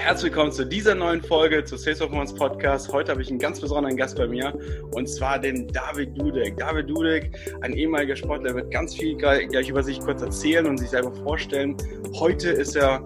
Herzlich willkommen zu dieser neuen Folge zu Sales Performance Podcast. Heute habe ich einen ganz besonderen Gast bei mir und zwar den David Dudek. David Dudek, ein ehemaliger Sportler, wird ganz viel gleich über sich kurz erzählen und sich selber vorstellen. Heute ist er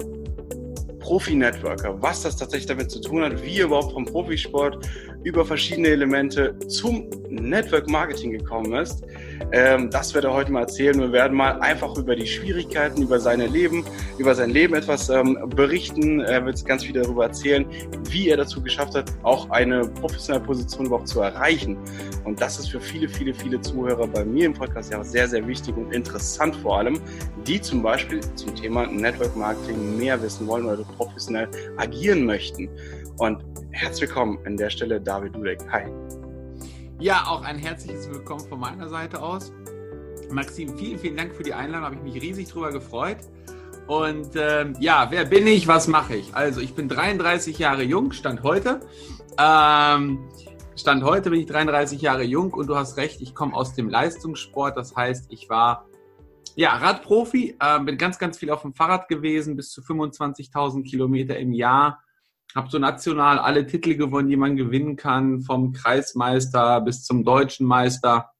Profi-Networker, was das tatsächlich damit zu tun hat, wie er überhaupt vom Profisport über verschiedene Elemente zum Network Marketing gekommen ist. Ähm, das wird er heute mal erzählen. Wir werden mal einfach über die Schwierigkeiten, über seine Leben, über sein Leben etwas ähm, berichten. Er wird ganz viel darüber erzählen, wie er dazu geschafft hat, auch eine professionelle Position überhaupt zu erreichen. Und das ist für viele, viele, viele Zuhörer bei mir im Podcast ja sehr, sehr wichtig und interessant vor allem, die zum Beispiel zum Thema Network Marketing mehr wissen wollen oder professionell agieren möchten. Und herzlich willkommen an der Stelle, David Dudek. Hi. Ja, auch ein herzliches Willkommen von meiner Seite aus. Maxim, vielen, vielen Dank für die Einladung. Habe ich mich riesig drüber gefreut. Und ähm, ja, wer bin ich? Was mache ich? Also, ich bin 33 Jahre jung, Stand heute. Ähm, Stand heute bin ich 33 Jahre jung und du hast recht, ich komme aus dem Leistungssport. Das heißt, ich war ja Radprofi, äh, bin ganz, ganz viel auf dem Fahrrad gewesen, bis zu 25.000 Kilometer im Jahr habe so national alle Titel gewonnen, die man gewinnen kann, vom Kreismeister bis zum deutschen Meister.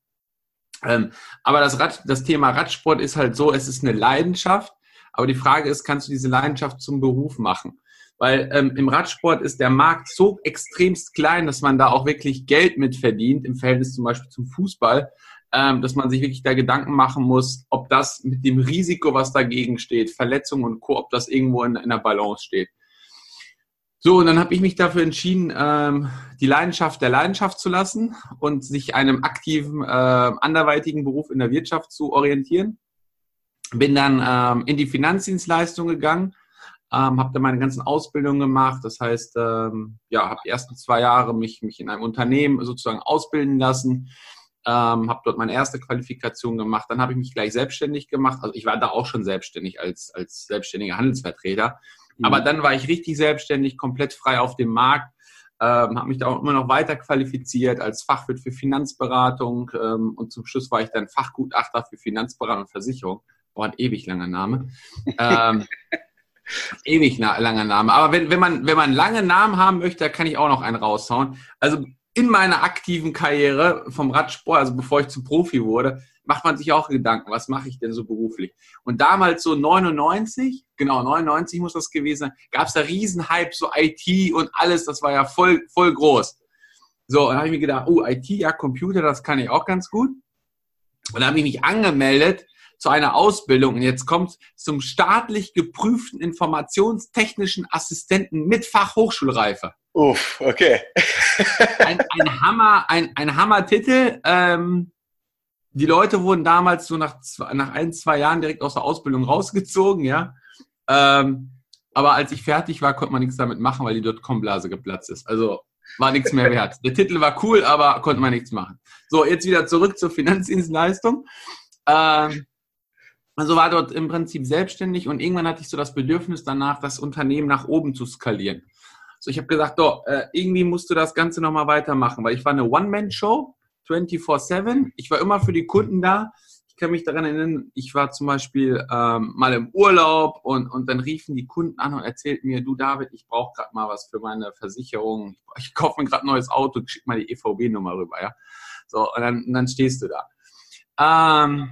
Ähm, aber das, Rad, das Thema Radsport ist halt so, es ist eine Leidenschaft. Aber die Frage ist, kannst du diese Leidenschaft zum Beruf machen? Weil ähm, im Radsport ist der Markt so extremst klein, dass man da auch wirklich Geld mit verdient, im Verhältnis zum Beispiel zum Fußball, ähm, dass man sich wirklich da Gedanken machen muss, ob das mit dem Risiko, was dagegen steht, Verletzungen und Co., ob das irgendwo in, in der Balance steht. So, und dann habe ich mich dafür entschieden, ähm, die Leidenschaft der Leidenschaft zu lassen und sich einem aktiven, äh, anderweitigen Beruf in der Wirtschaft zu orientieren. Bin dann ähm, in die Finanzdienstleistung gegangen, ähm, habe dann meine ganzen Ausbildungen gemacht. Das heißt, ähm, ja, habe die ersten zwei Jahre mich, mich in einem Unternehmen sozusagen ausbilden lassen, ähm, habe dort meine erste Qualifikation gemacht. Dann habe ich mich gleich selbstständig gemacht. Also ich war da auch schon selbstständig als, als selbstständiger Handelsvertreter Mhm. Aber dann war ich richtig selbstständig, komplett frei auf dem Markt, ähm, habe mich da auch immer noch weiter qualifiziert als Fachwirt für Finanzberatung ähm, und zum Schluss war ich dann Fachgutachter für Finanzberatung und Versicherung. Boah, ein ewig langer Name. ähm, ewig langer Name. Aber wenn, wenn, man, wenn man lange Namen haben möchte, da kann ich auch noch einen raushauen. Also in meiner aktiven Karriere vom Radsport, also bevor ich zum Profi wurde, macht man sich auch Gedanken, was mache ich denn so beruflich? Und damals so 99, genau 99 muss das gewesen sein, gab es da Riesenhype, so IT und alles, das war ja voll, voll groß. So, dann habe ich mir gedacht, oh, IT, ja, Computer, das kann ich auch ganz gut. Und dann habe ich mich angemeldet zu einer Ausbildung und jetzt kommt zum staatlich geprüften informationstechnischen Assistenten mit Fachhochschulreife. Uff, okay. ein, ein Hammer, ein, ein Hammer-Titel. Ähm, die Leute wurden damals so nach, zwei, nach ein, zwei Jahren direkt aus der Ausbildung rausgezogen, ja. Ähm, aber als ich fertig war, konnte man nichts damit machen, weil die Dotcom-Blase geplatzt ist. Also war nichts mehr wert. Der Titel war cool, aber konnte man nichts machen. So, jetzt wieder zurück zur Finanzdienstleistung. Ähm, also war dort im Prinzip selbstständig und irgendwann hatte ich so das Bedürfnis danach, das Unternehmen nach oben zu skalieren. So, ich habe gesagt, doch, äh, irgendwie musst du das Ganze nochmal weitermachen, weil ich war eine One-Man-Show 24-7. Ich war immer für die Kunden da. Ich kann mich daran erinnern, ich war zum Beispiel ähm, mal im Urlaub und, und dann riefen die Kunden an und erzählten mir, du David, ich brauche gerade mal was für meine Versicherung. Ich, ich kaufe mir gerade ein neues Auto, schick mal die EVB-Nummer rüber, ja. So, und dann, und dann stehst du da. Ähm,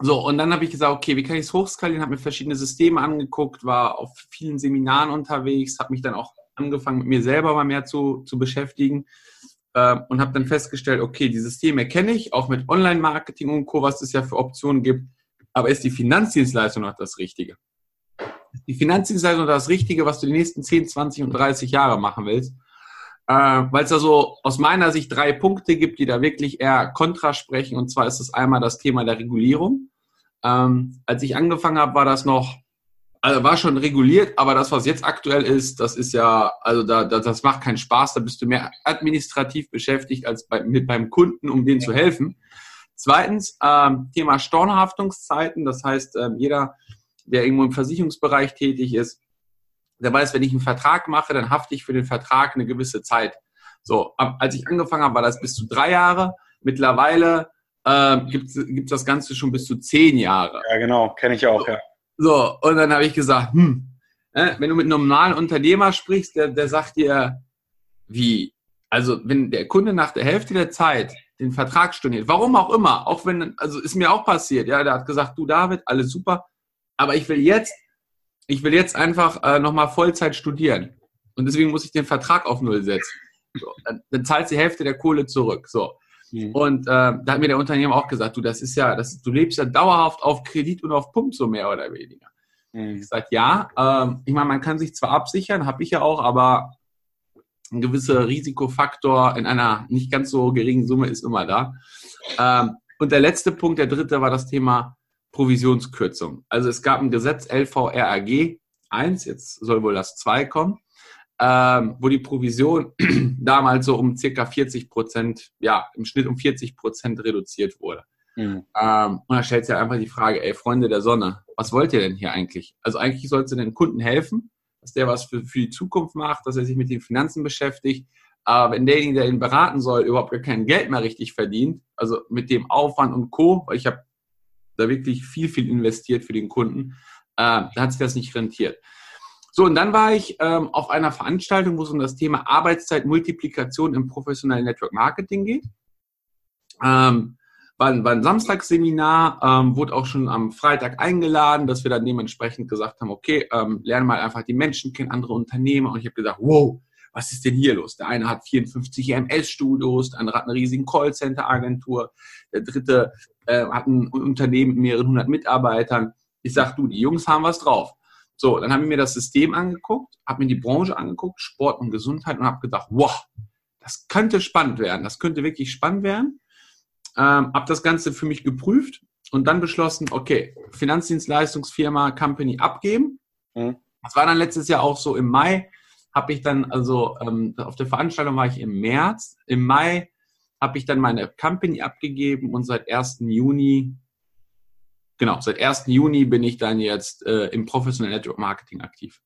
so, und dann habe ich gesagt, okay, wie kann ich es hochskalieren? Habe mir verschiedene Systeme angeguckt, war auf vielen Seminaren unterwegs, habe mich dann auch angefangen, mit mir selber mal mehr zu, zu beschäftigen äh, und habe dann festgestellt, okay, die Systeme kenne ich, auch mit Online-Marketing und Co., was es ja für Optionen gibt, aber ist die Finanzdienstleistung noch das Richtige? Ist die Finanzdienstleistung das Richtige, was du die nächsten 10, 20 und 30 Jahre machen willst? Äh, Weil es da so aus meiner Sicht drei Punkte gibt, die da wirklich eher kontra sprechen. Und zwar ist es einmal das Thema der Regulierung. Ähm, als ich angefangen habe, war das noch also war schon reguliert, aber das, was jetzt aktuell ist, das ist ja, also da, da, das macht keinen Spaß, da bist du mehr administrativ beschäftigt als bei, mit beim Kunden, um denen zu helfen. Zweitens, ähm, Thema Stornohaftungszeiten, das heißt, ähm, jeder, der irgendwo im Versicherungsbereich tätig ist, der weiß, wenn ich einen Vertrag mache, dann hafte ich für den Vertrag eine gewisse Zeit. So, als ich angefangen habe, war das bis zu drei Jahre. Mittlerweile äh, gibt es das Ganze schon bis zu zehn Jahre. Ja, genau, kenne ich auch, ja. So, und dann habe ich gesagt, hm, äh, wenn du mit einem normalen Unternehmer sprichst, der, der sagt dir, wie? Also, wenn der Kunde nach der Hälfte der Zeit den Vertrag storniert, warum auch immer, auch wenn, also ist mir auch passiert, ja, der hat gesagt, du David, alles super, aber ich will jetzt, ich will jetzt einfach äh, nochmal Vollzeit studieren. Und deswegen muss ich den Vertrag auf Null setzen. So, dann, dann zahlt die Hälfte der Kohle zurück. So. Mhm. Und äh, da hat mir der Unternehmer auch gesagt, du, das ist ja, das, du lebst ja dauerhaft auf Kredit und auf Pump, so mehr oder weniger. Mhm. Ich gesagt, ja, ähm, ich meine, man kann sich zwar absichern, habe ich ja auch, aber ein gewisser Risikofaktor in einer nicht ganz so geringen Summe ist immer da. Ähm, und der letzte Punkt, der dritte, war das Thema Provisionskürzung. Also es gab ein Gesetz LVRAG 1, jetzt soll wohl das 2 kommen ähm, wo die Provision damals so um circa 40 Prozent, ja, im Schnitt um 40 Prozent reduziert wurde. Mhm. Ähm, und da stellt sich einfach die Frage, ey, Freunde der Sonne, was wollt ihr denn hier eigentlich? Also eigentlich sollst du den Kunden helfen, dass der was für, für die Zukunft macht, dass er sich mit den Finanzen beschäftigt. Aber wenn derjenige, der ihn beraten soll, überhaupt gar kein Geld mehr richtig verdient, also mit dem Aufwand und Co., weil ich habe da wirklich viel, viel investiert für den Kunden, äh, da hat sich das nicht rentiert. So, und dann war ich ähm, auf einer Veranstaltung, wo es um das Thema Arbeitszeitmultiplikation im professionellen Network Marketing geht. Ähm, war, ein, war ein Samstagsseminar, ähm, wurde auch schon am Freitag eingeladen, dass wir dann dementsprechend gesagt haben, okay, ähm, lernen mal einfach die Menschen kennen, andere Unternehmer. Und ich habe gesagt, wow, was ist denn hier los? Der eine hat 54 EMS-Studios, der andere hat eine riesige Callcenter-Agentur, der dritte äh, hat ein Unternehmen mit mehreren hundert Mitarbeitern. Ich sag, du, die Jungs haben was drauf. So, dann habe ich mir das System angeguckt, habe mir die Branche angeguckt, Sport und Gesundheit und habe gedacht, wow, das könnte spannend werden, das könnte wirklich spannend werden. Ähm, habe das Ganze für mich geprüft und dann beschlossen, okay, Finanzdienstleistungsfirma, Company abgeben. Mhm. Das war dann letztes Jahr auch so im Mai, habe ich dann, also ähm, auf der Veranstaltung war ich im März, im Mai habe ich dann meine Company abgegeben und seit 1. Juni genau, seit 1. Juni bin ich dann jetzt äh, im professionellen Network Marketing aktiv.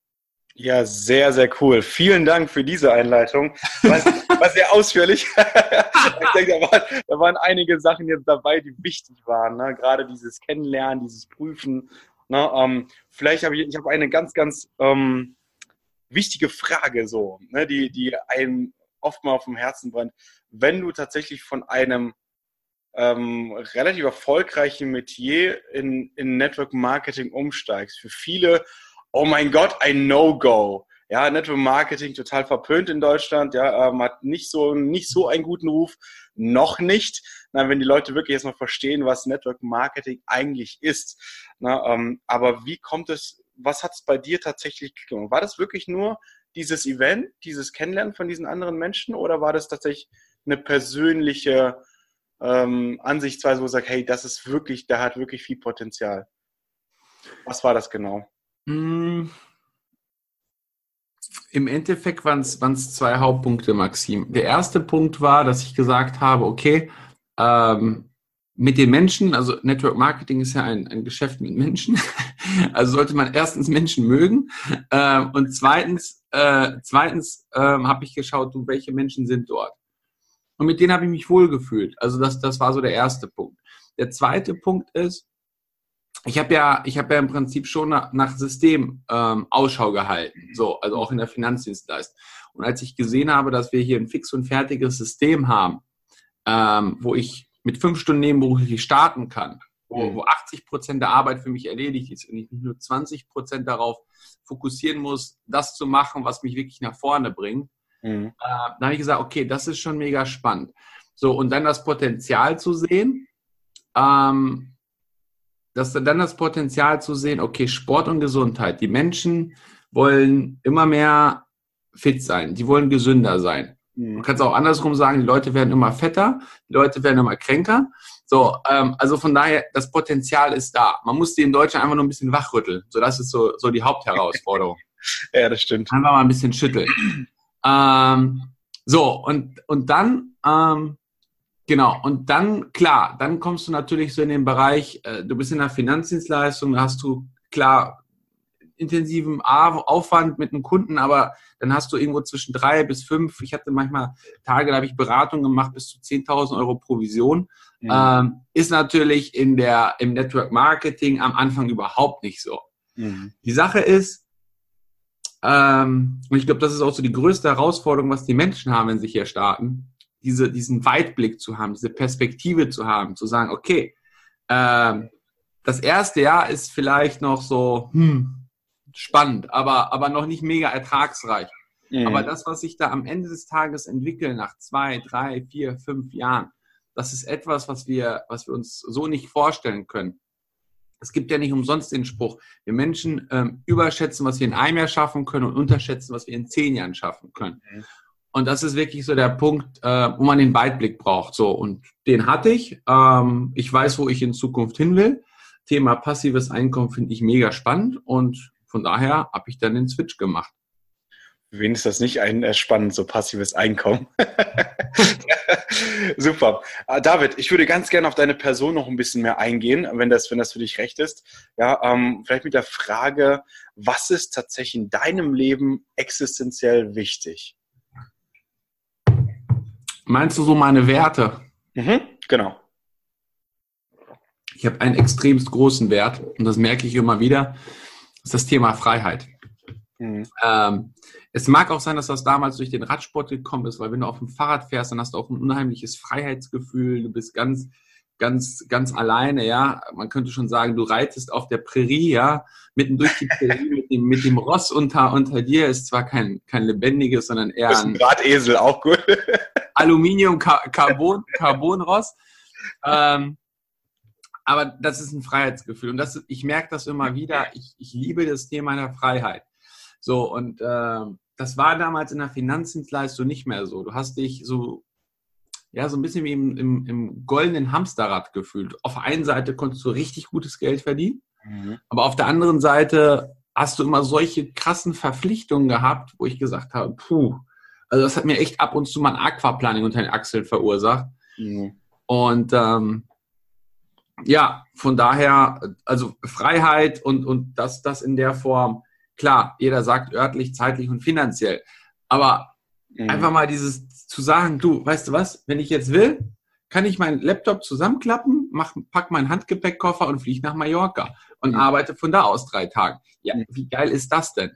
Ja, sehr, sehr cool. Vielen Dank für diese Einleitung. War, war sehr ausführlich. ich denke, da waren, da waren, einige Sachen jetzt dabei, die wichtig waren. Ne? Gerade dieses Kennenlernen, dieses Prüfen. Ne? Ähm, vielleicht habe ich, ich habe eine ganz, ganz ähm, wichtige Frage, so, ne? die, die einem oft mal auf dem Herzen brennt. Wenn du tatsächlich von einem ähm, relativ erfolgreichen Metier in, in Network Marketing umsteigst. Für viele, oh mein Gott, ein No-Go. Ja, Network Marketing total verpönt in Deutschland, ja, ähm, hat nicht so, nicht so einen guten Ruf, noch nicht. Na, wenn die Leute wirklich jetzt mal verstehen, was Network Marketing eigentlich ist. Na, ähm, aber wie kommt es, was hat es bei dir tatsächlich gelungen? War das wirklich nur dieses Event, dieses Kennenlernen von diesen anderen Menschen oder war das tatsächlich eine persönliche ähm, Ansichtsweise, wo du sagst, hey, das ist wirklich, der hat wirklich viel Potenzial. Was war das genau? Mm. Im Endeffekt waren es zwei Hauptpunkte, Maxim. Der erste Punkt war, dass ich gesagt habe, okay, ähm, mit den Menschen, also Network Marketing ist ja ein, ein Geschäft mit Menschen, also sollte man erstens Menschen mögen äh, und zweitens, äh, zweitens äh, habe ich geschaut, du, welche Menschen sind dort. Und mit denen habe ich mich wohlgefühlt. Also das, das war so der erste Punkt. Der zweite Punkt ist, ich habe ja, ich habe ja im Prinzip schon nach, nach System ähm, Ausschau gehalten, so, also auch in der Finanzdienstleistung. Und als ich gesehen habe, dass wir hier ein fix und fertiges System haben, ähm, wo ich mit fünf Stunden nebenberuflich starten kann, wo, mhm. wo 80 Prozent der Arbeit für mich erledigt ist und ich nicht nur 20 Prozent darauf fokussieren muss, das zu machen, was mich wirklich nach vorne bringt, Mhm. Äh, da habe ich gesagt, okay, das ist schon mega spannend. So, und dann das Potenzial zu sehen, ähm, das, dann das Potenzial zu sehen, okay, Sport und Gesundheit. Die Menschen wollen immer mehr fit sein, die wollen gesünder sein. Mhm. Du kannst auch andersrum sagen, die Leute werden immer fetter, die Leute werden immer kränker. So, ähm, also von daher, das Potenzial ist da. Man muss die in Deutschland einfach nur ein bisschen wachrütteln. So, das ist so, so die Hauptherausforderung. ja, das stimmt. Einfach mal ein bisschen schütteln. Ähm, so, und, und dann, ähm, genau, und dann, klar, dann kommst du natürlich so in den Bereich, äh, du bist in der Finanzdienstleistung, da hast du, klar, intensiven Aufwand mit einem Kunden, aber dann hast du irgendwo zwischen drei bis fünf, ich hatte manchmal Tage, da habe ich Beratungen gemacht, bis zu 10.000 Euro Provision. Mhm. Ähm, ist natürlich in der, im Network Marketing am Anfang überhaupt nicht so. Mhm. Die Sache ist, ähm, und ich glaube, das ist auch so die größte Herausforderung, was die Menschen haben, wenn sie hier starten, diese, diesen Weitblick zu haben, diese Perspektive zu haben, zu sagen, okay, ähm, das erste Jahr ist vielleicht noch so hm, spannend, aber, aber noch nicht mega ertragsreich. Mhm. Aber das, was sich da am Ende des Tages entwickelt, nach zwei, drei, vier, fünf Jahren, das ist etwas, was wir, was wir uns so nicht vorstellen können. Es gibt ja nicht umsonst den Spruch, wir Menschen ähm, überschätzen, was wir in einem Jahr schaffen können und unterschätzen, was wir in zehn Jahren schaffen können. Mhm. Und das ist wirklich so der Punkt, äh, wo man den Weitblick braucht. So, und den hatte ich. Ähm, ich weiß, wo ich in Zukunft hin will. Thema passives Einkommen finde ich mega spannend und von daher habe ich dann den Switch gemacht. Für wen ist das nicht ein äh, spannend, so passives Einkommen? Super. Uh, David, ich würde ganz gerne auf deine Person noch ein bisschen mehr eingehen, wenn das, wenn das für dich recht ist. Ja, ähm, vielleicht mit der Frage, was ist tatsächlich in deinem Leben existenziell wichtig? Meinst du so meine Werte? Mhm, genau. Ich habe einen extremst großen Wert und das merke ich immer wieder. Das ist das Thema Freiheit. Mhm. Ähm, es mag auch sein, dass das damals durch den Radsport gekommen ist, weil wenn du auf dem Fahrrad fährst, dann hast du auch ein unheimliches Freiheitsgefühl. Du bist ganz, ganz, ganz alleine, ja. Man könnte schon sagen, du reitest auf der Prärie, ja, mitten durch die Prärie mit dem, mit dem Ross unter, unter dir. Ist zwar kein, kein lebendiges, sondern eher ein, ein Drahtesel, auch gut. Aluminium, Carbon, Carbonross. Ähm, aber das ist ein Freiheitsgefühl. Und das, ich merke das immer wieder. Ich, ich liebe das Thema der Freiheit. So, und äh, das war damals in der Finanzdienstleistung nicht mehr so. Du hast dich so, ja, so ein bisschen wie im, im, im goldenen Hamsterrad gefühlt. Auf der einen Seite konntest du richtig gutes Geld verdienen, mhm. aber auf der anderen Seite hast du immer solche krassen Verpflichtungen gehabt, wo ich gesagt habe, puh, also das hat mir echt ab und zu mal ein Aquaplaning unter den Achseln verursacht. Mhm. Und ähm, ja, von daher, also Freiheit und, und das, das in der Form, Klar, jeder sagt örtlich, zeitlich und finanziell. Aber mhm. einfach mal dieses zu sagen, du, weißt du was, wenn ich jetzt will, kann ich meinen Laptop zusammenklappen, mach, pack meinen Handgepäckkoffer und fliege nach Mallorca und mhm. arbeite von da aus drei Tage. Ja, mhm. wie geil ist das denn?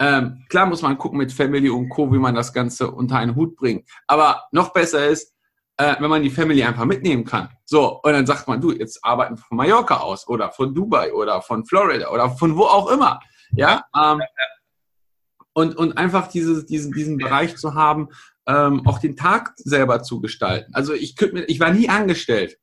Ähm, klar muss man gucken mit Family und Co., wie man das Ganze unter einen Hut bringt. Aber noch besser ist, äh, wenn man die Family einfach mitnehmen kann. So, und dann sagt man, du, jetzt arbeiten von Mallorca aus oder von Dubai oder von Florida oder von wo auch immer. Ja, ähm, und, und einfach dieses, diesen, diesen Bereich zu haben, ähm, auch den Tag selber zu gestalten. Also ich könnte mir, ich war nie angestellt.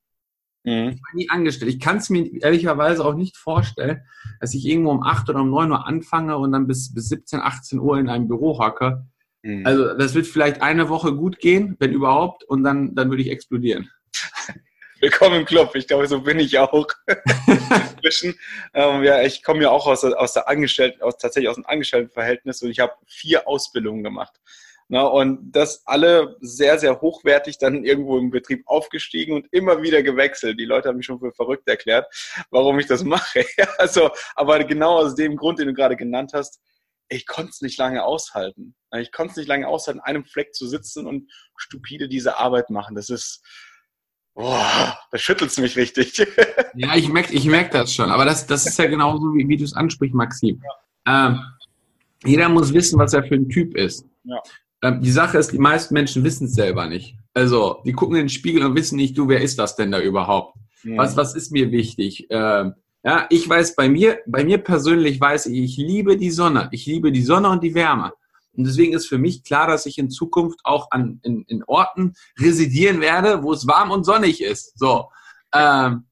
Mhm. Ich war nie angestellt. Ich kann es mir ehrlicherweise auch nicht vorstellen, dass ich irgendwo um 8 oder um 9 Uhr anfange und dann bis, bis 17, 18 Uhr in einem Büro hocke. Mhm. Also das wird vielleicht eine Woche gut gehen, wenn überhaupt, und dann, dann würde ich explodieren. Willkommen im Club. Ich glaube, so bin ich auch. Inzwischen. Ähm, ja, ich komme ja auch aus, aus der Angestellten, aus, tatsächlich aus dem Angestelltenverhältnis und ich habe vier Ausbildungen gemacht. Na, und das alle sehr, sehr hochwertig dann irgendwo im Betrieb aufgestiegen und immer wieder gewechselt. Die Leute haben mich schon für verrückt erklärt, warum ich das mache. also, aber genau aus dem Grund, den du gerade genannt hast, ich konnte es nicht lange aushalten. Ich konnte es nicht lange aushalten, an einem Fleck zu sitzen und stupide diese Arbeit machen. Das ist, Boah, da schüttelt es mich richtig. ja, ich merke ich merk das schon. Aber das, das ist ja genauso, wie, wie du es ansprichst, Maxim. Ja. Ähm, jeder muss wissen, was er für ein Typ ist. Ja. Ähm, die Sache ist, die meisten Menschen wissen es selber nicht. Also, die gucken in den Spiegel und wissen nicht, du, wer ist das denn da überhaupt? Mhm. Was, was ist mir wichtig? Ähm, ja, ich weiß bei mir, bei mir persönlich weiß ich, ich liebe die Sonne. Ich liebe die Sonne und die Wärme. Und deswegen ist für mich klar, dass ich in Zukunft auch an, in, in Orten residieren werde, wo es warm und sonnig ist. So. Ähm,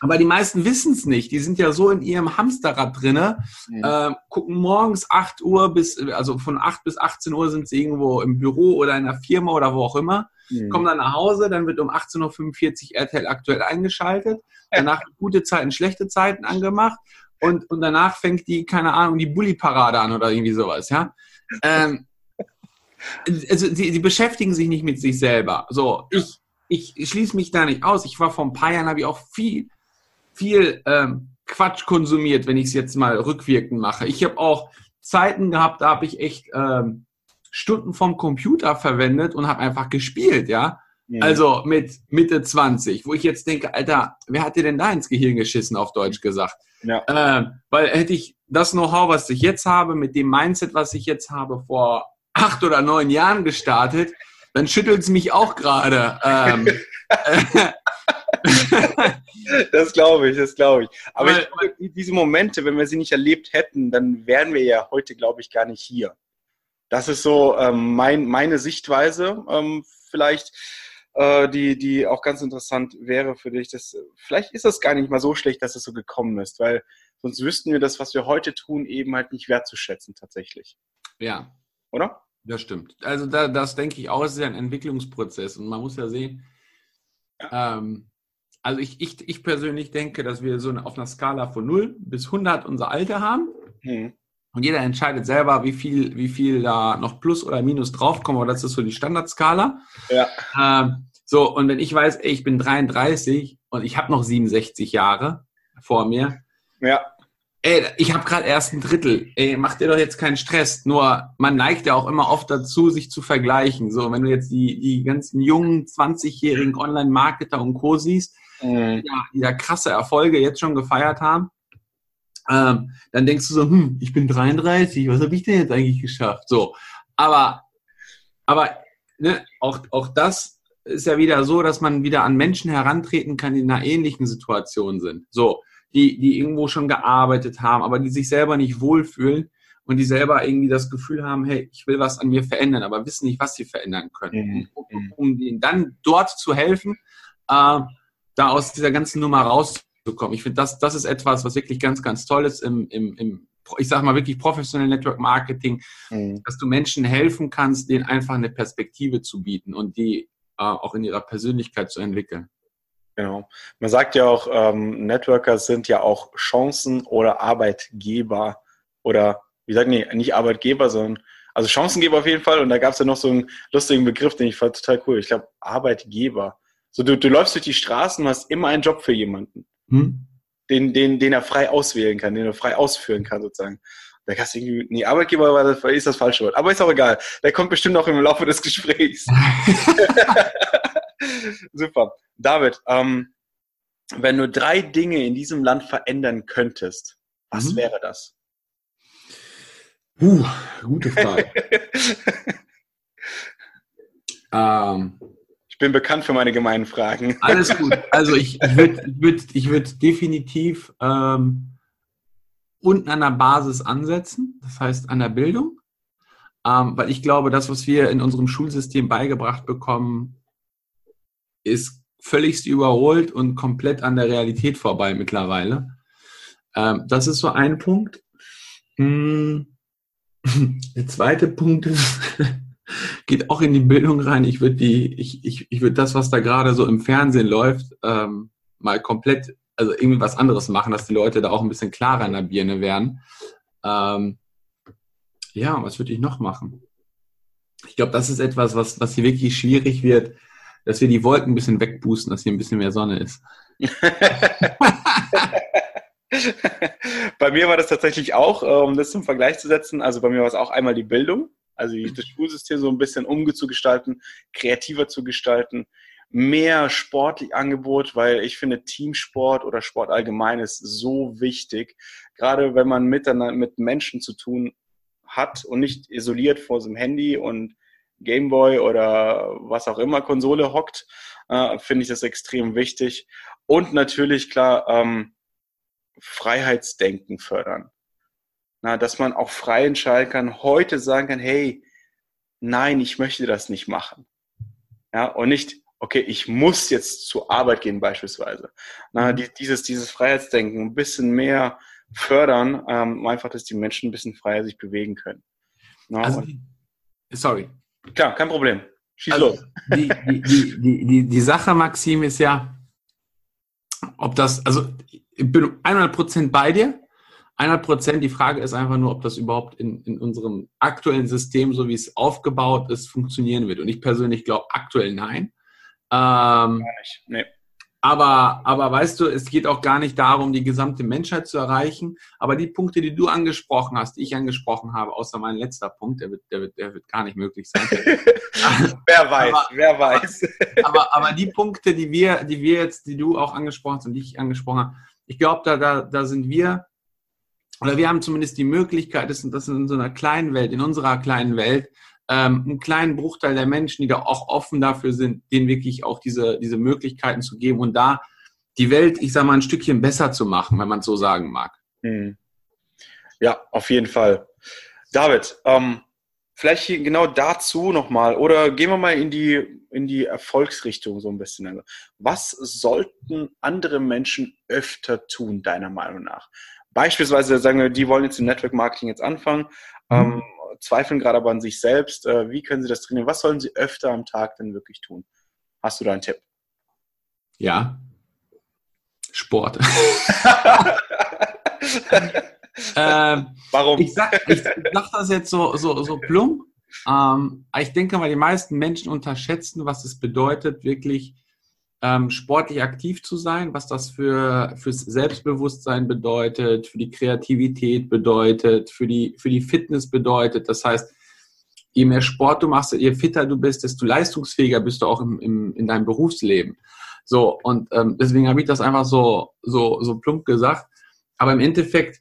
aber die meisten wissen es nicht. Die sind ja so in ihrem Hamsterrad drinne, äh, gucken morgens 8 Uhr bis, also von 8 bis 18 Uhr sind sie irgendwo im Büro oder in einer Firma oder wo auch immer, mhm. kommen dann nach Hause, dann wird um 18.45 Uhr RTL aktuell eingeschaltet, danach gute Zeiten, schlechte Zeiten angemacht und, und danach fängt die, keine Ahnung, die Bulli-Parade an oder irgendwie sowas, ja. Ähm, also die, die, beschäftigen sich nicht mit sich selber. So, ich, ich schließe mich da nicht aus. Ich war vor ein paar Jahren, habe ich auch viel, viel ähm, Quatsch konsumiert, wenn ich es jetzt mal rückwirkend mache. Ich habe auch Zeiten gehabt, da habe ich echt ähm, Stunden vom Computer verwendet und habe einfach gespielt, ja. Also mit Mitte 20, wo ich jetzt denke, Alter, wer hat dir denn da ins Gehirn geschissen, auf Deutsch gesagt? Ja. Äh, weil hätte ich das Know-how, was ich jetzt habe, mit dem Mindset, was ich jetzt habe, vor acht oder neun Jahren gestartet, dann schüttelt es mich auch gerade. Ähm, das glaube ich, das glaube ich. Aber weil, ich glaube, diese Momente, wenn wir sie nicht erlebt hätten, dann wären wir ja heute, glaube ich, gar nicht hier. Das ist so ähm, mein, meine Sichtweise. Ähm, vielleicht äh, die, die auch ganz interessant wäre für dich. Das, vielleicht ist das gar nicht mal so schlecht, dass es so gekommen ist, weil sonst wüssten wir das, was wir heute tun, eben halt nicht wertzuschätzen tatsächlich. Ja. Oder? Das stimmt. Also da, das denke ich auch, es ist ja ein Entwicklungsprozess und man muss ja sehen, ja. Ähm, also ich, ich, ich persönlich denke, dass wir so auf einer Skala von 0 bis 100 unser Alter haben. Mhm. Und jeder entscheidet selber, wie viel, wie viel da noch Plus oder Minus draufkommt. Aber das ist so die Standardskala. Ja. Ähm, so, und wenn ich weiß, ey, ich bin 33 und ich habe noch 67 Jahre vor mir. Ja. Ey, ich habe gerade erst ein Drittel. Ey, mach dir doch jetzt keinen Stress. Nur man neigt ja auch immer oft dazu, sich zu vergleichen. So, wenn du jetzt die, die ganzen jungen 20-jährigen Online-Marketer und Co. siehst, mhm. die, ja, die ja krasse Erfolge jetzt schon gefeiert haben, ähm, dann denkst du so, hm, ich bin 33, was habe ich denn jetzt eigentlich geschafft? So, aber, aber ne, auch, auch das ist ja wieder so, dass man wieder an Menschen herantreten kann, die in einer ähnlichen Situation sind. So, die, die irgendwo schon gearbeitet haben, aber die sich selber nicht wohlfühlen und die selber irgendwie das Gefühl haben, hey, ich will was an mir verändern, aber wissen nicht, was sie verändern können. Mhm. Um, denen dann dort zu helfen, äh, da aus dieser ganzen Nummer rauszukommen. Ich finde, das, das ist etwas, was wirklich ganz, ganz toll ist im, im, im ich sage mal wirklich professionellen Network Marketing, mhm. dass du Menschen helfen kannst, denen einfach eine Perspektive zu bieten und die äh, auch in ihrer Persönlichkeit zu entwickeln. Genau. Man sagt ja auch, ähm, Networker sind ja auch Chancen oder Arbeitgeber oder wie sagt nee, nicht Arbeitgeber, sondern also Chancengeber auf jeden Fall. Und da gab es ja noch so einen lustigen Begriff, den ich fand total cool. Ich glaube, Arbeitgeber. So, du, du läufst durch die Straßen und hast immer einen Job für jemanden hm? den, den, den er frei auswählen kann, den er frei ausführen kann, sozusagen. Da kannst du irgendwie, nee, Arbeitgeber war das, ist das falsche Wort. Aber ist auch egal. Der kommt bestimmt noch im Laufe des Gesprächs. Super. David, ähm, wenn du drei Dinge in diesem Land verändern könntest, was mhm. wäre das? Puh, gute Frage. ähm, bin bekannt für meine gemeinen Fragen. Alles gut. Also ich, ich würde ich würd, ich würd definitiv ähm, unten an der Basis ansetzen, das heißt an der Bildung. Ähm, weil ich glaube, das, was wir in unserem Schulsystem beigebracht bekommen, ist völligst überholt und komplett an der Realität vorbei mittlerweile. Ähm, das ist so ein Punkt. Hm. Der zweite Punkt ist, geht auch in die Bildung rein. Ich würde die, ich, ich, ich würde das, was da gerade so im Fernsehen läuft, ähm, mal komplett, also irgendwie was anderes machen, dass die Leute da auch ein bisschen klarer in der Birne werden. Ähm, ja, was würde ich noch machen? Ich glaube, das ist etwas, was, was hier wirklich schwierig wird, dass wir die Wolken ein bisschen wegboosten, dass hier ein bisschen mehr Sonne ist. bei mir war das tatsächlich auch, um das zum Vergleich zu setzen, also bei mir war es auch einmal die Bildung. Also das Schulsystem so ein bisschen umzugestalten, kreativer zu gestalten, mehr sportlich Angebot, weil ich finde, Teamsport oder Sport allgemein ist so wichtig. Gerade wenn man miteinander mit Menschen zu tun hat und nicht isoliert vor so einem Handy und Gameboy oder was auch immer Konsole hockt, äh, finde ich das extrem wichtig. Und natürlich, klar, ähm, Freiheitsdenken fördern. Na, dass man auch frei entscheiden kann, heute sagen kann, hey, nein, ich möchte das nicht machen. Ja, und nicht, okay, ich muss jetzt zur Arbeit gehen beispielsweise. Na, mhm. die, dieses, dieses Freiheitsdenken ein bisschen mehr fördern, ähm, einfach, dass die Menschen ein bisschen freier sich bewegen können. Na, also, sorry. Klar, kein Problem. Schieß also, los. Die, die, die, die, die Sache, Maxim, ist ja, ob das, also ich bin 100% bei dir, 100 Prozent. Die Frage ist einfach nur, ob das überhaupt in, in unserem aktuellen System, so wie es aufgebaut ist, funktionieren wird. Und ich persönlich glaube aktuell nein. Ähm, Gar nicht. Nee. Aber, aber weißt du, es geht auch gar nicht darum, die gesamte Menschheit zu erreichen. Aber die Punkte, die du angesprochen hast, die ich angesprochen habe, außer mein letzter Punkt, der wird, der wird, der wird gar nicht möglich sein. wer weiß, aber, wer weiß. aber, aber die Punkte, die wir, die wir jetzt, die du auch angesprochen hast und die ich angesprochen habe, ich glaube, da, da, da sind wir, oder wir haben zumindest die Möglichkeit, das, das in so einer kleinen Welt, in unserer kleinen Welt, ähm, einen kleinen Bruchteil der Menschen, die da auch offen dafür sind, denen wirklich auch diese, diese Möglichkeiten zu geben und da die Welt, ich sage mal, ein Stückchen besser zu machen, wenn man es so sagen mag. Hm. Ja, auf jeden Fall. David, ähm, vielleicht genau dazu nochmal, oder gehen wir mal in die, in die Erfolgsrichtung so ein bisschen. Was sollten andere Menschen öfter tun, deiner Meinung nach? Beispielsweise sagen wir, die wollen jetzt im Network Marketing jetzt anfangen. Mhm. Ähm, zweifeln gerade aber an sich selbst. Äh, wie können sie das trainieren? Was sollen sie öfter am Tag denn wirklich tun? Hast du da einen Tipp? Ja. Sport. ähm, Warum? Ich sag, ich sag das jetzt so, so, so plump. Ähm, ich denke mal, die meisten Menschen unterschätzen, was es bedeutet, wirklich ähm, sportlich aktiv zu sein, was das für fürs Selbstbewusstsein bedeutet, für die Kreativität bedeutet, für die für die Fitness bedeutet. Das heißt, je mehr Sport du machst, je fitter du bist, desto leistungsfähiger bist du auch im, im, in deinem Berufsleben. So und ähm, deswegen habe ich das einfach so so so plump gesagt. Aber im Endeffekt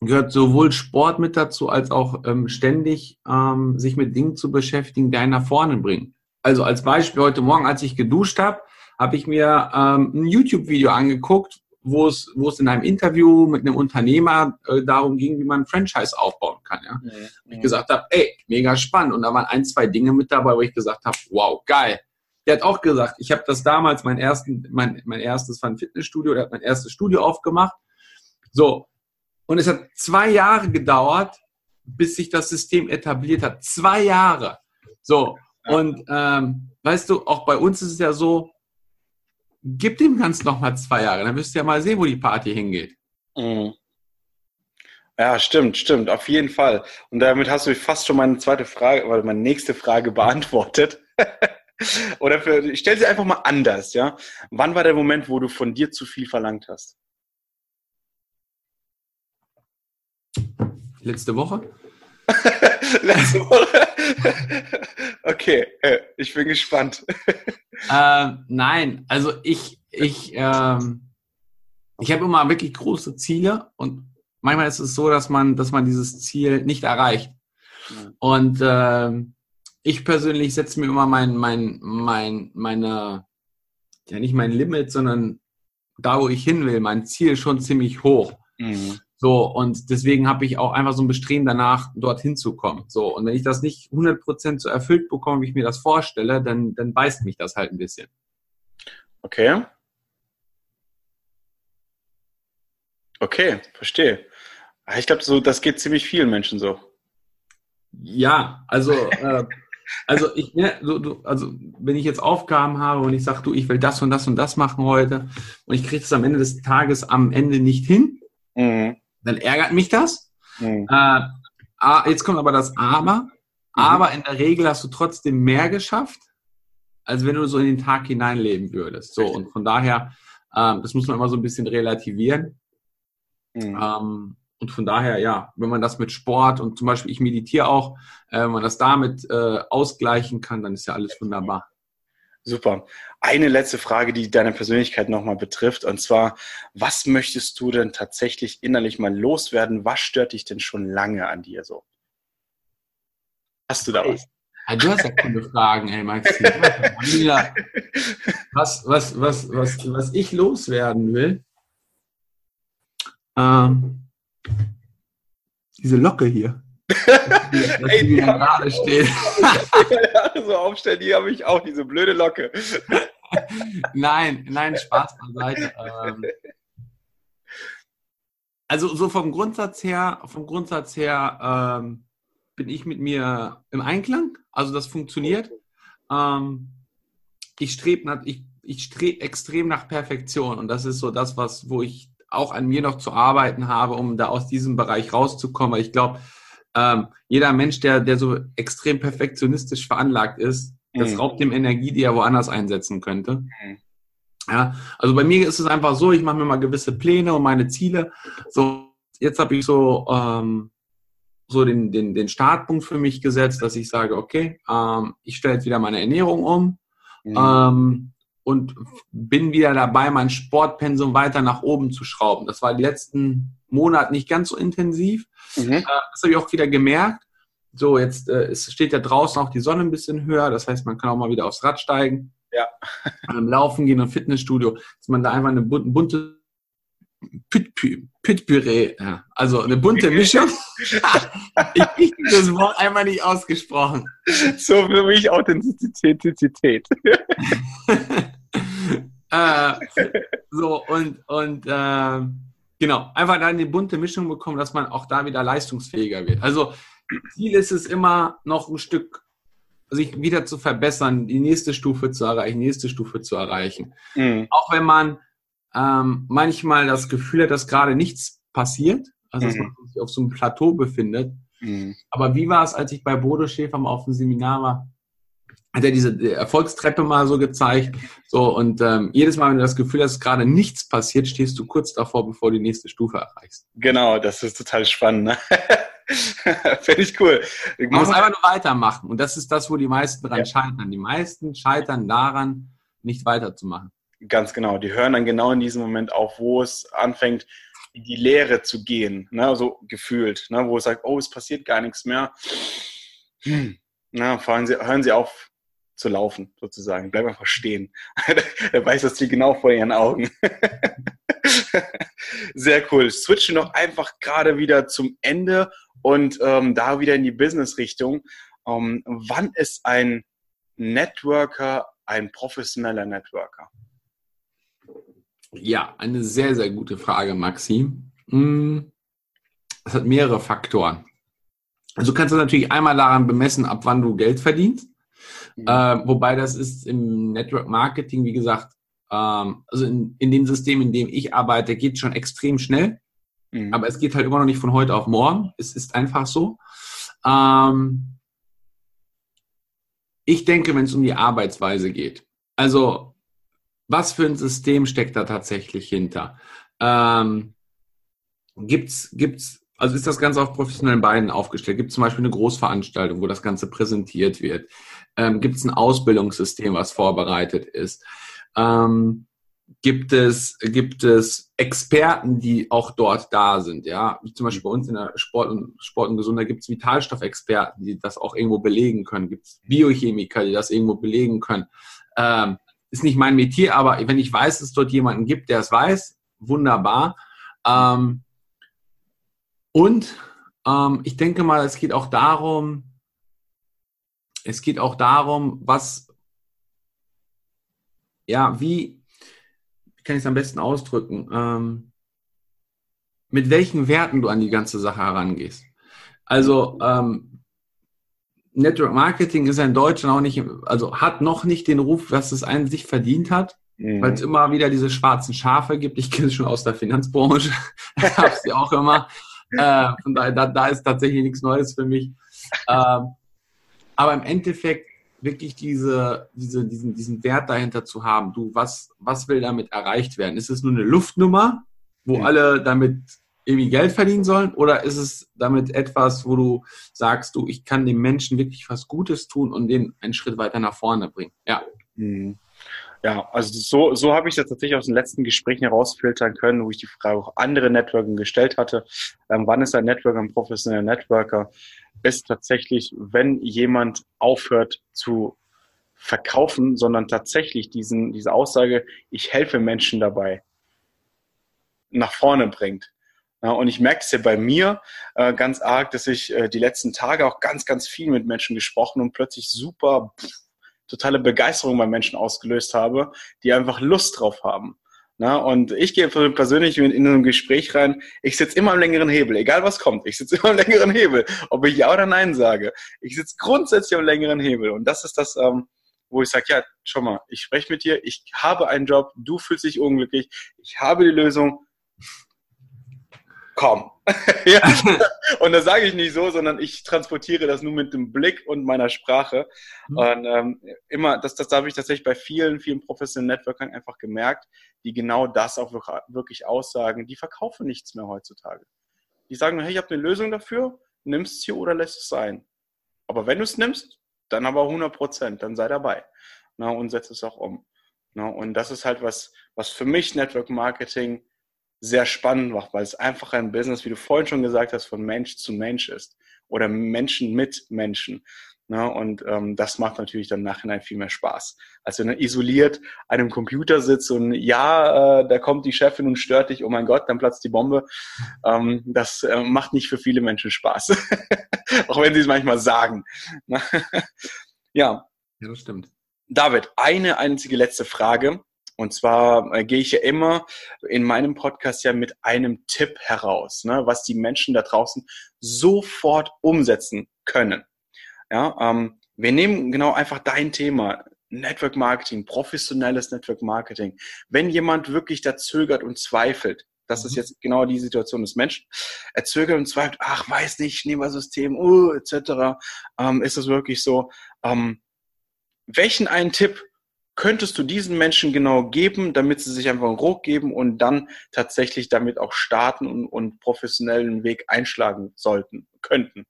gehört sowohl Sport mit dazu, als auch ähm, ständig ähm, sich mit Dingen zu beschäftigen, die einen nach vorne bringen. Also als Beispiel heute Morgen, als ich geduscht habe, habe ich mir ähm, ein YouTube-Video angeguckt, wo es, wo es in einem Interview mit einem Unternehmer äh, darum ging, wie man ein Franchise aufbauen kann. Ja? Mhm. Ich gesagt habe, ey, mega spannend. Und da waren ein, zwei Dinge mit dabei, wo ich gesagt habe, wow, geil. Der hat auch gesagt, ich habe das damals, mein, ersten, mein, mein erstes war ein Fitnessstudio, der hat mein erstes Studio aufgemacht. So. Und es hat zwei Jahre gedauert, bis sich das System etabliert hat. Zwei Jahre. So. Und ähm, weißt du, auch bei uns ist es ja so, gib dem Ganzen noch mal zwei Jahre, dann wirst du ja mal sehen, wo die Party hingeht. Mhm. Ja, stimmt, stimmt, auf jeden Fall. Und damit hast du fast schon meine zweite Frage, oder meine nächste Frage beantwortet. oder für, stell sie einfach mal anders, ja. Wann war der Moment, wo du von dir zu viel verlangt hast? Letzte Woche? Letzte Woche. okay, äh, ich bin gespannt. äh, nein, also ich, ich, ähm, ich habe immer wirklich große Ziele und manchmal ist es so, dass man, dass man dieses Ziel nicht erreicht. Und äh, ich persönlich setze mir immer mein, mein, mein, meine, ja nicht mein Limit, sondern da, wo ich hin will, mein Ziel schon ziemlich hoch. Mhm. So, und deswegen habe ich auch einfach so ein Bestreben danach, dorthin zu kommen. So, und wenn ich das nicht 100% so erfüllt bekomme, wie ich mir das vorstelle, dann, dann beißt mich das halt ein bisschen. Okay. Okay, verstehe. Ah, ich glaube, so, das geht ziemlich vielen Menschen so. Ja, also, äh, also ich, ne, so, du, also wenn ich jetzt Aufgaben habe und ich sage, du, ich will das und das und das machen heute und ich kriege es am Ende des Tages am Ende nicht hin, mhm dann ärgert mich das. Mhm. Äh, jetzt kommt aber das Aber. Mhm. Aber in der Regel hast du trotzdem mehr geschafft, als wenn du so in den Tag hineinleben würdest. So, und von daher, ähm, das muss man immer so ein bisschen relativieren. Mhm. Ähm, und von daher, ja, wenn man das mit Sport und zum Beispiel ich meditiere auch, äh, wenn man das damit äh, ausgleichen kann, dann ist ja alles wunderbar. Super. Eine letzte Frage, die deine Persönlichkeit nochmal betrifft, und zwar, was möchtest du denn tatsächlich innerlich mal loswerden? Was stört dich denn schon lange an dir so? Hast du da was? Ja, du hast ja coole Fragen, ey, Maxi. was, was, was, was, was ich loswerden will, ähm, diese Locke hier. Ey, die gerade steht. so aufstellen, die habe ich auch, diese blöde Locke. nein, nein, Spaß beiseite. Ähm, also so vom Grundsatz her, vom Grundsatz her ähm, bin ich mit mir im Einklang. Also das funktioniert. Ähm, ich strebe ich, ich streb extrem nach Perfektion und das ist so das, was, wo ich auch an mir noch zu arbeiten habe, um da aus diesem Bereich rauszukommen. Weil ich glaube, ähm, jeder Mensch, der, der so extrem perfektionistisch veranlagt ist, das mhm. raubt dem Energie, die er woanders einsetzen könnte. Mhm. Ja, also bei mir ist es einfach so, ich mache mir mal gewisse Pläne und meine Ziele. So, jetzt habe ich so, ähm, so den, den, den Startpunkt für mich gesetzt, dass ich sage, okay, ähm, ich stelle jetzt wieder meine Ernährung um mhm. ähm, und bin wieder dabei, mein Sportpensum weiter nach oben zu schrauben. Das war die letzten Monate nicht ganz so intensiv. Mhm. Äh, das habe ich auch wieder gemerkt. So, jetzt äh, es steht ja draußen auch die Sonne ein bisschen höher, das heißt, man kann auch mal wieder aufs Rad steigen. Ja. Ähm, laufen gehen und Fitnessstudio, dass man da einfach eine bunte Pütpüree, ja, also eine bunte Mischung. ich kriege das Wort einmal nicht ausgesprochen. So für mich Authentizität. äh, so, und, und äh, genau, einfach dann eine bunte Mischung bekommen, dass man auch da wieder leistungsfähiger wird. Also Ziel ist es immer noch ein Stück sich wieder zu verbessern, die nächste Stufe zu erreichen, nächste Stufe zu erreichen. Mhm. Auch wenn man ähm, manchmal das Gefühl hat, dass gerade nichts passiert, also dass mhm. man sich auf so einem Plateau befindet. Mhm. Aber wie war es, als ich bei Bodo Schäfer mal auf dem Seminar war? Hat er diese Erfolgstreppe mal so gezeigt. So, und ähm, jedes Mal, wenn du das Gefühl hast, dass gerade nichts passiert, stehst du kurz davor, bevor du die nächste Stufe erreichst. Genau, das ist total spannend. Ne? Finde ich cool. Ich Man muss einfach nur weitermachen. Und das ist das, wo die meisten dran ja. scheitern. Die meisten scheitern daran, nicht weiterzumachen. Ganz genau. Die hören dann genau in diesem Moment auf, wo es anfängt, in die Leere zu gehen, ne? so gefühlt, ne? wo es sagt, oh, es passiert gar nichts mehr. Hm. Na, fahren Sie, hören Sie auf zu laufen, sozusagen. Bleib einfach stehen. er weiß das Ziel genau vor Ihren Augen. Sehr cool. Switchen noch einfach gerade wieder zum Ende und ähm, da wieder in die Business-Richtung. Ähm, wann ist ein Networker ein professioneller Networker? Ja, eine sehr, sehr gute Frage, Maxi. Hm, es hat mehrere Faktoren. Also kannst du natürlich einmal daran bemessen, ab wann du Geld verdienst. Mhm. Äh, wobei das ist im Network Marketing, wie gesagt, ähm, also in, in dem System, in dem ich arbeite, geht schon extrem schnell. Mhm. Aber es geht halt immer noch nicht von heute auf morgen. Es ist einfach so. Ähm, ich denke, wenn es um die Arbeitsweise geht, also was für ein System steckt da tatsächlich hinter? Ähm, gibt's, gibt's, also ist das Ganze auf professionellen Beinen aufgestellt? Gibt es zum Beispiel eine Großveranstaltung, wo das Ganze präsentiert wird? Ähm, Gibt es ein Ausbildungssystem, was vorbereitet ist? Ähm, gibt es, gibt es Experten, die auch dort da sind, ja. Zum Beispiel bei uns in der Sport und, Sport und Gesundheit gibt es Vitalstoffexperten, die das auch irgendwo belegen können. Gibt es Biochemiker, die das irgendwo belegen können. Ähm, ist nicht mein Metier, aber wenn ich weiß, dass es dort jemanden gibt, der es weiß, wunderbar. Ähm, und ähm, ich denke mal, es geht auch darum, es geht auch darum, was, ja, wie, wie kann ich es am besten ausdrücken, ähm, mit welchen Werten du an die ganze Sache herangehst. Also ähm, Network Marketing ist ja in Deutschland auch nicht, also hat noch nicht den Ruf, was es einen sich verdient hat, mhm. weil es immer wieder diese schwarzen Schafe gibt. Ich kenne es schon aus der Finanzbranche, habe sie auch immer. Äh, von daher, da, da ist tatsächlich nichts Neues für mich. Ähm, aber im Endeffekt wirklich diese, diese, diesen, diesen Wert dahinter zu haben. Du, was, was will damit erreicht werden? Ist es nur eine Luftnummer, wo mhm. alle damit irgendwie Geld verdienen sollen? Oder ist es damit etwas, wo du sagst, du, ich kann dem Menschen wirklich was Gutes tun und den einen Schritt weiter nach vorne bringen? Ja. Mhm. Ja, also so, so habe ich das tatsächlich aus den letzten Gesprächen herausfiltern können, wo ich die Frage auch andere Networking gestellt hatte. Ähm, wann ist ein Networker ein professioneller Networker? Ist tatsächlich, wenn jemand aufhört zu verkaufen, sondern tatsächlich diesen, diese Aussage, ich helfe Menschen dabei, nach vorne bringt. Ja, und ich merke es ja bei mir äh, ganz arg, dass ich äh, die letzten Tage auch ganz, ganz viel mit Menschen gesprochen und plötzlich super pff, totale Begeisterung bei Menschen ausgelöst habe, die einfach Lust drauf haben. Na, und ich gehe persönlich in, in ein Gespräch rein, ich sitze immer am längeren Hebel, egal was kommt, ich sitze immer am längeren Hebel, ob ich ja oder nein sage. Ich sitze grundsätzlich am längeren Hebel. Und das ist das, ähm, wo ich sage, ja, schau mal, ich spreche mit dir, ich habe einen Job, du fühlst dich unglücklich, ich habe die Lösung, komm. ja. Und das sage ich nicht so, sondern ich transportiere das nur mit dem Blick und meiner Sprache. Mhm. Und ähm, immer, das, das habe ich tatsächlich bei vielen, vielen professionellen Networkern einfach gemerkt, die genau das auch wirklich aussagen. Die verkaufen nichts mehr heutzutage. Die sagen, hey, ich habe eine Lösung dafür, nimmst es hier oder lässt es sein. Aber wenn du es nimmst, dann aber 100 Prozent, dann sei dabei na, und setz es auch um. Na, und das ist halt was, was für mich Network Marketing sehr spannend macht, weil es einfach ein Business, wie du vorhin schon gesagt hast, von Mensch zu Mensch ist oder Menschen mit Menschen. Ne? Und ähm, das macht natürlich dann nachhinein viel mehr Spaß. Als wenn du isoliert an einem Computer sitzt und ja, äh, da kommt die Chefin und stört dich, oh mein Gott, dann platzt die Bombe. Ähm, das äh, macht nicht für viele Menschen Spaß. Auch wenn sie es manchmal sagen. ja. Ja, das stimmt. David, eine einzige letzte Frage. Und zwar äh, gehe ich ja immer in meinem Podcast ja mit einem Tipp heraus, ne, was die Menschen da draußen sofort umsetzen können. Ja, ähm, wir nehmen genau einfach dein Thema, Network Marketing, professionelles Network Marketing. Wenn jemand wirklich da zögert und zweifelt, das ist mhm. jetzt genau die Situation des Menschen. Er zögert und zweifelt, ach, weiß nicht, Schneeballsystem, uh, etc. Ähm, ist das wirklich so? Ähm, welchen einen Tipp könntest du diesen Menschen genau geben, damit sie sich einfach einen Ruck geben und dann tatsächlich damit auch starten und, und professionellen Weg einschlagen sollten, könnten?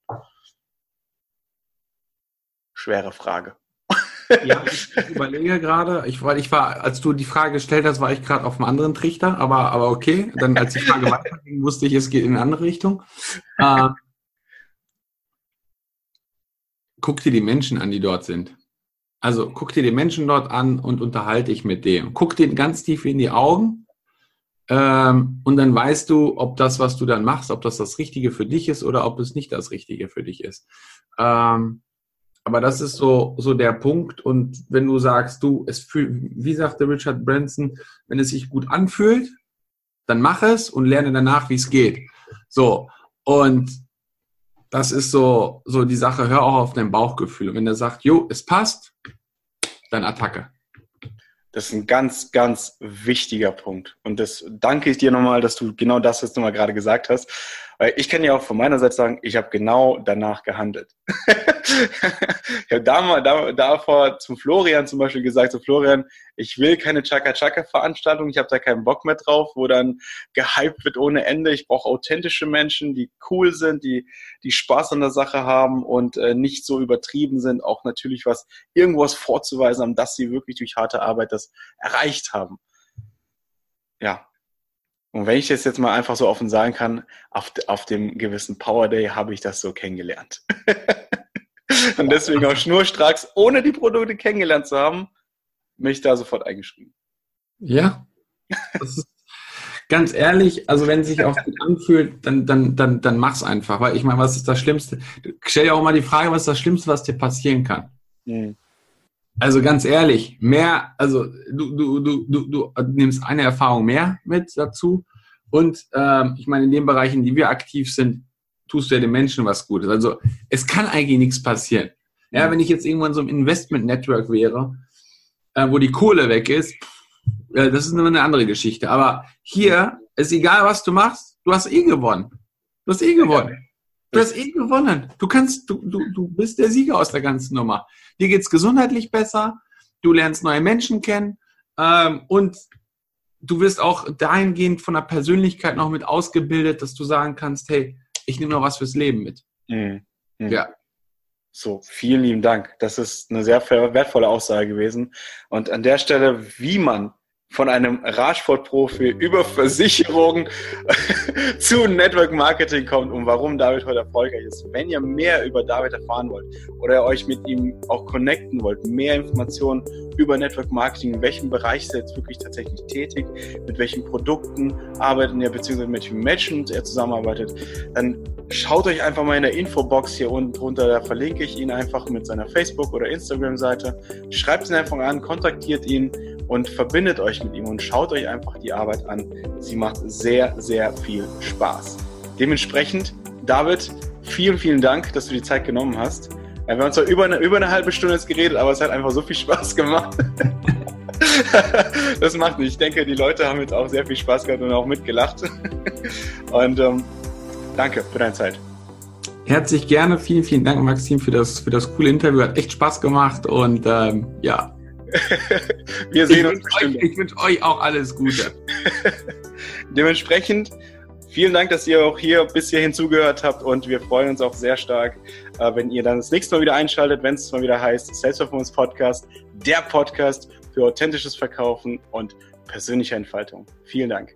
Schwere Frage. Ja, ich, überlege gerade, ich, weil ich war, als du die Frage gestellt hast, war ich gerade auf einem anderen Trichter, aber, aber okay. Dann, als die Frage weiterging, wusste ich, es geht in eine andere Richtung. Äh, guck dir die Menschen an, die dort sind. Also guck dir die Menschen dort an und unterhalte dich mit dem. Guck dir ganz tief in die Augen ähm, und dann weißt du, ob das, was du dann machst, ob das das Richtige für dich ist oder ob es nicht das Richtige für dich ist. Ähm, aber das ist so, so der Punkt. Und wenn du sagst, du, es fühlt, wie sagte Richard Branson, wenn es sich gut anfühlt, dann mach es und lerne danach, wie es geht. So. Und das ist so, so die Sache, hör auch auf dein Bauchgefühl. Und wenn er sagt, jo, es passt, dann Attacke. Das ist ein ganz, ganz wichtiger Punkt. Und das danke ich dir nochmal, dass du genau das jetzt nochmal gerade gesagt hast. Weil ich kann ja auch von meiner Seite sagen, ich habe genau danach gehandelt. ich habe da, da, davor zum Florian zum Beispiel gesagt, so Florian, ich will keine Chaka-Chaka-Veranstaltung, ich habe da keinen Bock mehr drauf, wo dann gehypt wird ohne Ende. Ich brauche authentische Menschen, die cool sind, die, die Spaß an der Sache haben und äh, nicht so übertrieben sind, auch natürlich was, irgendwas vorzuweisen haben, dass sie wirklich durch harte Arbeit das erreicht haben. Ja, und wenn ich das jetzt mal einfach so offen sagen kann, auf, auf dem gewissen Power Day habe ich das so kennengelernt. und deswegen auch schnurstracks, ohne die Produkte kennengelernt zu haben, mich da sofort eingeschrieben. Ja. Ganz ehrlich, also wenn es sich auch gut anfühlt, dann, dann, dann, dann mach's einfach. Weil ich meine, was ist das Schlimmste? Stell dir auch mal die Frage, was ist das Schlimmste, was dir passieren kann? Mhm. Also ganz ehrlich, mehr, also du, du, du, du, du nimmst eine Erfahrung mehr mit dazu. Und ähm, ich meine, in den Bereichen, in die wir aktiv sind, tust du ja den Menschen was Gutes. Also es kann eigentlich nichts passieren. Ja, wenn ich jetzt irgendwo in so einem Investment-Network wäre, äh, wo die Kohle weg ist, äh, das ist eine andere Geschichte. Aber hier ist egal, was du machst, du hast eh gewonnen. Du hast eh gewonnen. Du hast eh gewonnen. Du kannst, du, du, du bist der Sieger aus der ganzen Nummer. Dir geht's gesundheitlich besser, du lernst neue Menschen kennen ähm, und du wirst auch dahingehend von der Persönlichkeit noch mit ausgebildet, dass du sagen kannst, hey, ich nehme noch was fürs Leben mit. Mhm. Mhm. Ja. So, vielen lieben Dank. Das ist eine sehr wertvolle Aussage gewesen. Und an der Stelle, wie man von einem Radsportprofi über Versicherung zu Network Marketing kommt und warum David heute erfolgreich ist. Wenn ihr mehr über David erfahren wollt oder euch mit ihm auch connecten wollt, mehr Informationen über Network Marketing, in welchem Bereich ist er jetzt wirklich tatsächlich tätig, mit welchen Produkten arbeitet er, beziehungsweise mit welchen Menschen er zusammenarbeitet, dann schaut euch einfach mal in der Infobox hier unten drunter, da verlinke ich ihn einfach mit seiner Facebook- oder Instagram-Seite. Schreibt ihn einfach an, kontaktiert ihn und verbindet euch mit ihm und schaut euch einfach die Arbeit an. Sie macht sehr, sehr viel Spaß. Dementsprechend, David, vielen, vielen Dank, dass du die Zeit genommen hast. Wir haben zwar über eine, über eine halbe Stunde jetzt geredet, aber es hat einfach so viel Spaß gemacht. das macht nicht. Ich denke, die Leute haben jetzt auch sehr viel Spaß gehabt und auch mitgelacht. Und ähm, Danke für deine Zeit. Herzlich gerne. Vielen, vielen Dank, Maxim, für das, für das coole Interview. Hat echt Spaß gemacht und ähm, ja. Wir sehen ich uns. Euch, ich wünsche euch auch alles Gute. Dementsprechend vielen Dank, dass ihr auch hier bis hierhin zugehört habt und wir freuen uns auch sehr stark, äh, wenn ihr dann das nächste Mal wieder einschaltet, wenn es mal wieder heißt Sales Performance Podcast, der Podcast für authentisches Verkaufen und persönliche Entfaltung. Vielen Dank.